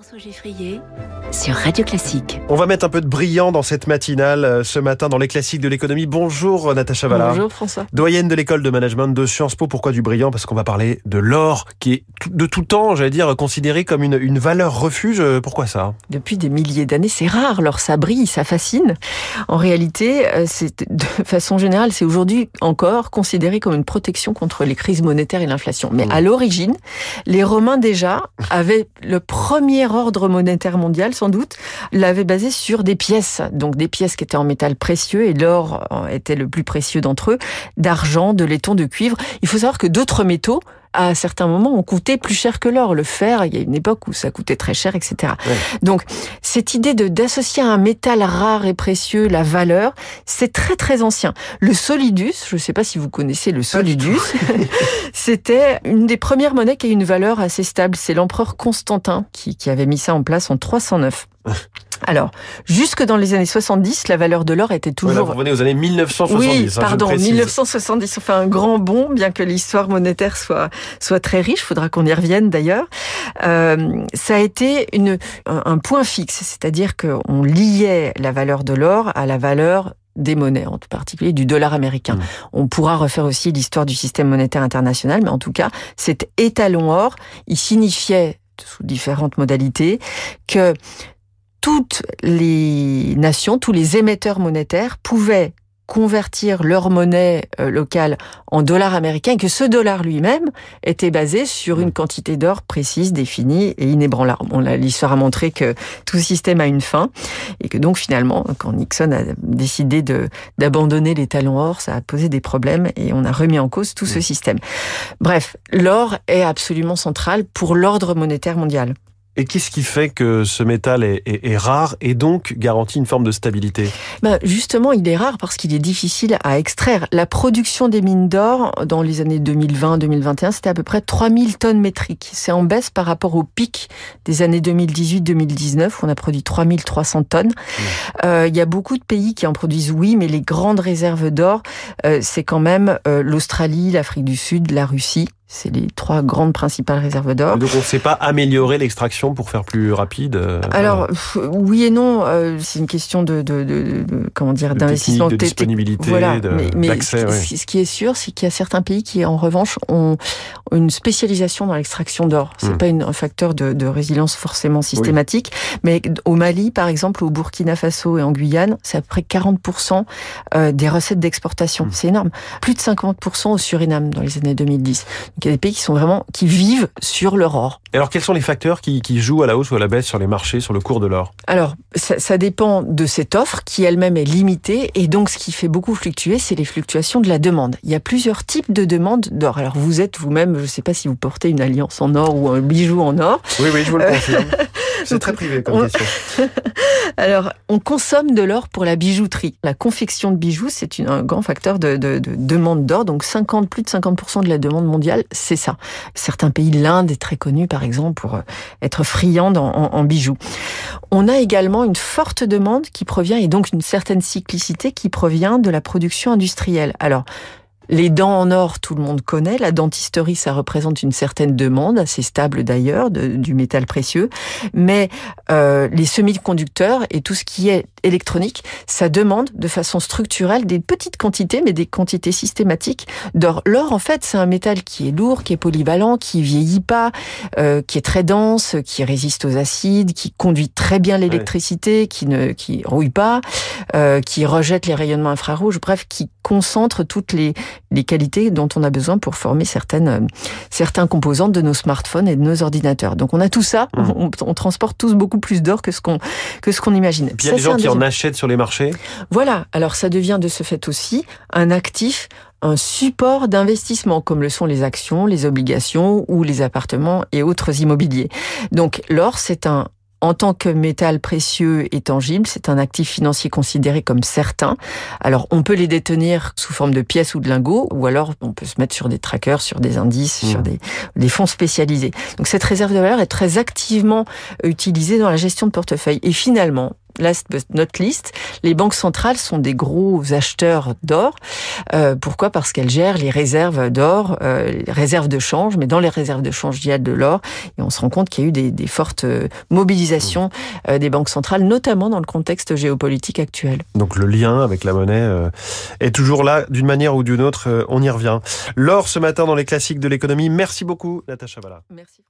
François Geffrier sur Radio Classique. On va mettre un peu de brillant dans cette matinale euh, ce matin dans les classiques de l'économie. Bonjour Natacha Valla. Bonjour François. Doyenne de l'école de management de Sciences Po. Pourquoi du brillant? Parce qu'on va parler de l'or qui est de tout temps, j'allais dire, considéré comme une, une valeur refuge. Euh, pourquoi ça? Depuis des milliers d'années, c'est rare. L'or, ça brille, ça fascine. En réalité, euh, c'est de façon générale, c'est aujourd'hui encore considéré comme une protection contre les crises monétaires et l'inflation. Mais Mmh. à l'origine, les Romains déjà avaient le premier ordre monétaire mondial, sans doute, l'avait basé sur des pièces. Donc des pièces qui étaient en métal précieux et l'or euh, était le plus précieux d'entre eux, d'argent, de laiton, de cuivre. Il faut savoir que d'autres métaux à certains moments, ont coûté plus cher que l'or. Le fer, il y a une époque où ça coûtait très cher, etc. Ouais. Donc, cette idée de d'associer à un métal rare et précieux la valeur, c'est très très ancien. Le solidus, je ne sais pas si vous connaissez le solidus, c'était une des premières monnaies qui a une valeur assez stable. C'est l'empereur Constantin qui, qui avait mis ça en place en 309. Alors, jusque dans les années 70, la valeur de l'or était Voilà, toujours Vous revenez aux années 1970. oui, hein, je pardon, précise. 1970, on fait un grand bond, bien que l'histoire monétaire soit soit très riche. Faudra qu'on y revienne d'ailleurs. Euh, ça a été une un un point fixe, c'est-à-dire qu'on liait la valeur de l'or à la valeur des monnaies, en particulier du dollar américain. Mm. On pourra refaire aussi l'histoire du système monétaire international, mais en tout cas, cet étalon or, il signifiait sous différentes modalités que toutes les nations, tous les émetteurs monétaires pouvaient convertir leur monnaie euh, locale en dollars américains et que ce dollar lui-même était basé sur une quantité d'or précise, définie et inébranlable. Bon, l'histoire a montré que tout système a une fin et que donc finalement, quand Nixon a décidé d'abandonner les talons or, ça a posé des problèmes et on a remis en cause tout ce système. Bref, l'or est absolument central pour l'ordre monétaire mondial. Et qu'est-ce qui fait que ce métal est, est- est rare et donc garantit une forme de stabilité? Ben justement, il est rare parce qu'il est difficile à extraire. La production des mines d'or dans les années 2020-2021, c'était à peu près 3000 tonnes métriques. C'est en baisse par rapport au pic des années 2018-2019 où on a produit 3300 tonnes. Euh, Il y a beaucoup de pays qui en produisent, oui, mais les grandes réserves d'or, euh, c'est quand même euh, l'Australie, l'Afrique du Sud, la Russie. C'est les trois grandes principales réserves d'or. Donc on ne sait pas améliorer l'extraction pour faire plus rapide euh, Alors oui et non, euh, c'est une question de, de, de- de- comment dire d'investissement de disponibilité, Voilà, mais, mais ce, qui est sûr, c'est qu'il y a certains pays qui, en revanche, ont une spécialisation dans l'extraction d'or. C'est Mm. pas une- un facteur de, de résilience forcément systématique, mais au Mali, par exemple, au Burkina Faso et en Guyane, c'est à peu près 40% euh, des recettes d'exportation. Mm. C'est énorme. Plus de 50% au Suriname dans les années 2010. Donc il y a des pays qui sont vraiment qui vivent sur leur or. Alors quels sont les facteurs qui, qui jouent à la hausse ou à la baisse sur les marchés, sur le cours de l'or? Alors, ça, ça dépend de cette offre qui elle-même est limitée et donc ce qui fait beaucoup fluctuer, c'est les fluctuations de la demande. Il y a plusieurs types de demandes d'or. Alors vous êtes vous-même, je ne sais pas si vous portez une alliance en or ou un bijou en or. Oui, oui, je vous le Euh, confirme. C'est très privé comme on- question. Alors, on consomme de l'or pour la bijouterie. La confection de bijoux, c'est un grand facteur de, de- de demande d'or. Donc 50, plus de 50% de la demande mondiale, c'est ça. Certains pays, l'Inde est très connue par exemple pour euh, être friande en, en- en bijoux. On a également une forte demande qui provient, et donc une certaine cyclicité qui provient de la production industrielle. Alors, les dents en or, tout le monde connaît. La dentisterie, ça représente une certaine demande, assez stable d'ailleurs, du métal précieux. Mais euh, les semi-conducteurs et tout ce qui est électronique, ça demande de façon structurelle des petites quantités, mais des quantités systématiques d'or. L'or, en fait, c'est un métal qui est lourd, qui est polyvalent, qui vieillit pas, euh, qui est très dense, qui résiste aux acides, qui conduit très bien l'électricité, qui ne qui rouille pas, euh, qui rejette les rayonnements infrarouges, bref, qui concentre toutes les, les qualités dont on a besoin pour former certaines, euh, certains composants de nos smartphones et de nos ordinateurs. Donc on a tout ça, Mmh. on, on transporte tous beaucoup plus d'or que ce qu'on que ce qu'on imagine. Il y a des gens qui en achètent sur les marchés. Voilà, alors ça devient de ce fait aussi un actif, un support d'investissement, comme le sont les actions, les obligations ou les appartements et autres immobiliers. Donc l'or, c'est un en tant que métal précieux et tangible, c'est un actif financier considéré comme certain. Alors, on peut les détenir sous forme de pièces ou de lingots, ou alors on peut se mettre sur des trackers, sur des indices, Mmh. sur des, des fonds spécialisés. Donc, cette réserve de valeur est très activement utilisée dans la gestion de portefeuille. Et finalement, last but not least, les banques centrales sont des gros acheteurs d'or. Euh, pourquoi? Parce qu'elles gèrent les réserves d'or, euh, les réserves de change, mais dans les réserves de change, il y a de l'or. Et on se rend compte qu'il y a eu des, des fortes euh, mobilisations euh, des banques centrales, notamment dans le contexte géopolitique actuel. Donc le lien avec la monnaie euh, est toujours là, d'une manière ou d'une autre, euh, on y revient. L'or ce matin dans les classiques de l'économie. Merci beaucoup, Natacha Valla. Merci.